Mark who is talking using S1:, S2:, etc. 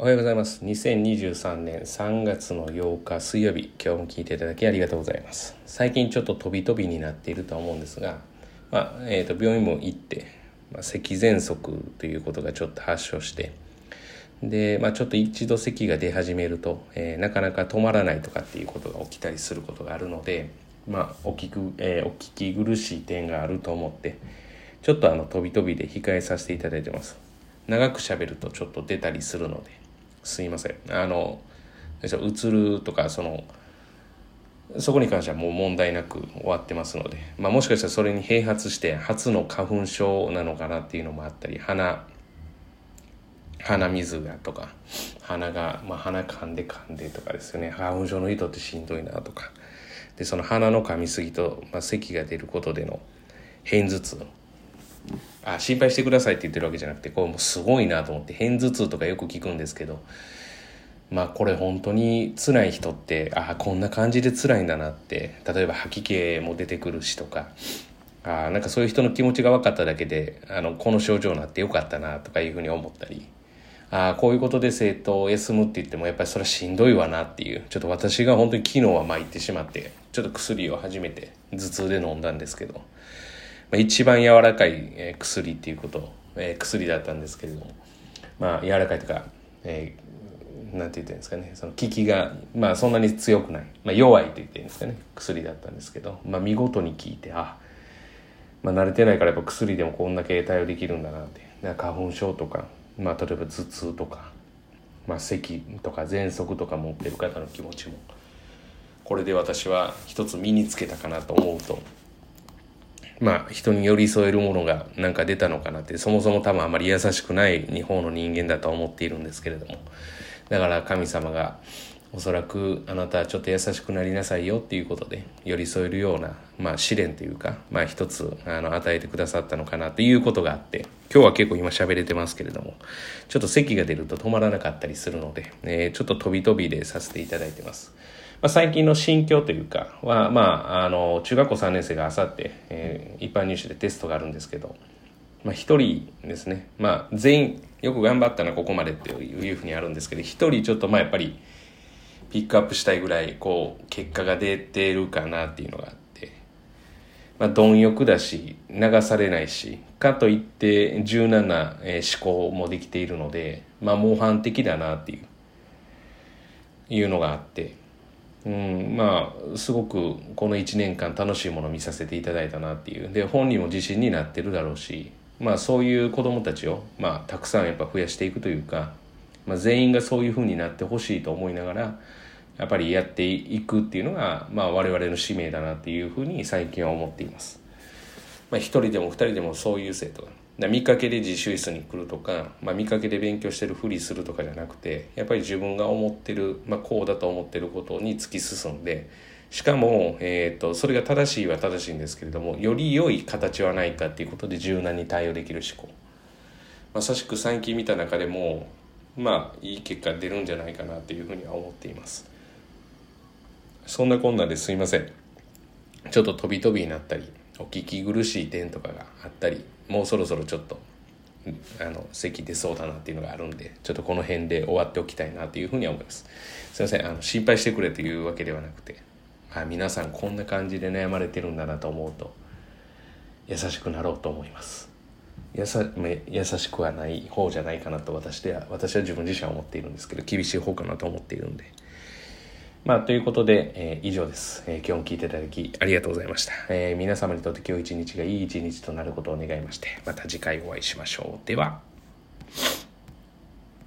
S1: おはようございます。2023年3月の8日水曜日。今日も聞いていただきありがとうございます。最近ちょっと飛び飛びになっているとは思うんですが、まあえー、と病院も行って、まあ、咳喘息ということがちょっと発症してで、まあ、ちょっと一度咳が出始めると、えー、なかなか止まらないとかっていうことが起きたりすることがあるので、まあ、お聞く、えー、お聞き苦しい点があると思ってちょっとあの飛び飛びで控えさせていただいてます。長く喋るとちょっと出たりするのですいません。あの映るとかそのそこに関してはもう問題なく終わってますので、まあ、もしかしたらそれに併発して初の花粉症なのかなっていうのもあったり鼻鼻水がとか鼻が、まあ、鼻かんでかんでとかですよね。花粉症の人ってしんどいなとか。でその鼻の噛みすぎと、まあ、咳が出ることでの片頭痛。あ心配してくださいって言ってるわけじゃなくてこれもすごいなと思って片頭痛とかよく聞くんですけどまあこれ本当に辛い人ってああこんな感じで辛いんだなって例えば吐き気も出てくるしとかあなんかそういう人の気持ちが分かっただけであのこの症状になってよかったなとかいうふうに思ったりああこういうことで生徒を休むって言ってもやっぱりそれはしんどいわなっていうちょっと私が本当に昨日は参ってしまってちょっと薬を初めて頭痛で飲んだんですけどまあ、一番柔らかい、え、薬っていうこと、えー、薬だったんですけれどもまあ柔らかいとか、えー、なんて言ってるんですかねその効きがまあそんなに強くない、まあ、弱いと言ってるんですかね薬だったんですけど、まあ、見事に効いてあまあ慣れてないからやっぱ薬でもこんだけ対応できるんだなって花粉症とか、まあ、例えば頭痛とか、まあ、咳とか喘息とか持ってる方の気持ちもこれで私は一つ身につけたかなと思うとまあ人に寄り添えるものがなんか出たのかなってそもそも多分あまり優しくない日本の人間だと思っているんですけれどもだから神様がおそらくあなたはちょっと優しくなりなさいよっていうことで寄り添えるような、まあ、試練というか、まあ、一つあの与えてくださったのかなということがあって今日は結構今喋れてますけれどもちょっと咳が出ると止まらなかったりするので、えー、ちょっと飛び飛びでさせていただいてます。まあ、最近の心境というかは、まあ、あの中学校3年生があさって、えー、一般入試でテストがあるんですけど、まあ、1人ですね、まあ、全員よく頑張ったなここまでっていうふうにあるんですけど1人ちょっとまあやっぱりピックアップしたいぐらいこう結果が出てるかなっていうのがあって、まあ、貪欲だし流されないしかといって柔軟な思考もできているので、まあ、模範的だなっていういうのがあって。うん、まあすごくこの1年間楽しいもの見させていただいたなっていうで本人も自信になってるだろうし、まあ、そういう子どもたちを、まあ、たくさんやっぱ増やしていくというか、まあ、全員がそういうふうになってほしいと思いながらやっぱりやっていくっていうのが、まあ、我々の使命だなっていうふうに最近は思っています。まあ、1人でも2人でもそういう生徒が見かけで自習室に来るとか、まあ、見かけで勉強してるふりするとかじゃなくてやっぱり自分が思ってる、まあ、こうだと思ってることに突き進んでしかも、えーと、それが正しいは正しいんですけれどもより良い形はないかっていうことで柔軟に対応できる思考。まさしく最近見た中でもまあいい結果出るんじゃないかなというふうには思っています。そんなこんなですいません。ちょっと飛び飛びになったりお聞き苦しい点とかがあったりもうそろそろちょっとあの席出そうだなっていうのがあるんでちょっとこの辺で終わっておきたいなというふうには思います。すいませんあの心配してくれというわけではなくてあ皆さんこんな感じで悩まれてるんだなと思うと優しくなろうと思います。優しくはない方じゃないかなと私では私は自分自身は思っているんですけど厳しい方かなと思っているんでまあ、ということで、えー、以上です、えー、今日も聞いていただきありがとうございました、えー、皆様にとって今日一日がいい一日となることを願いましてまた次回お会いしましょう。では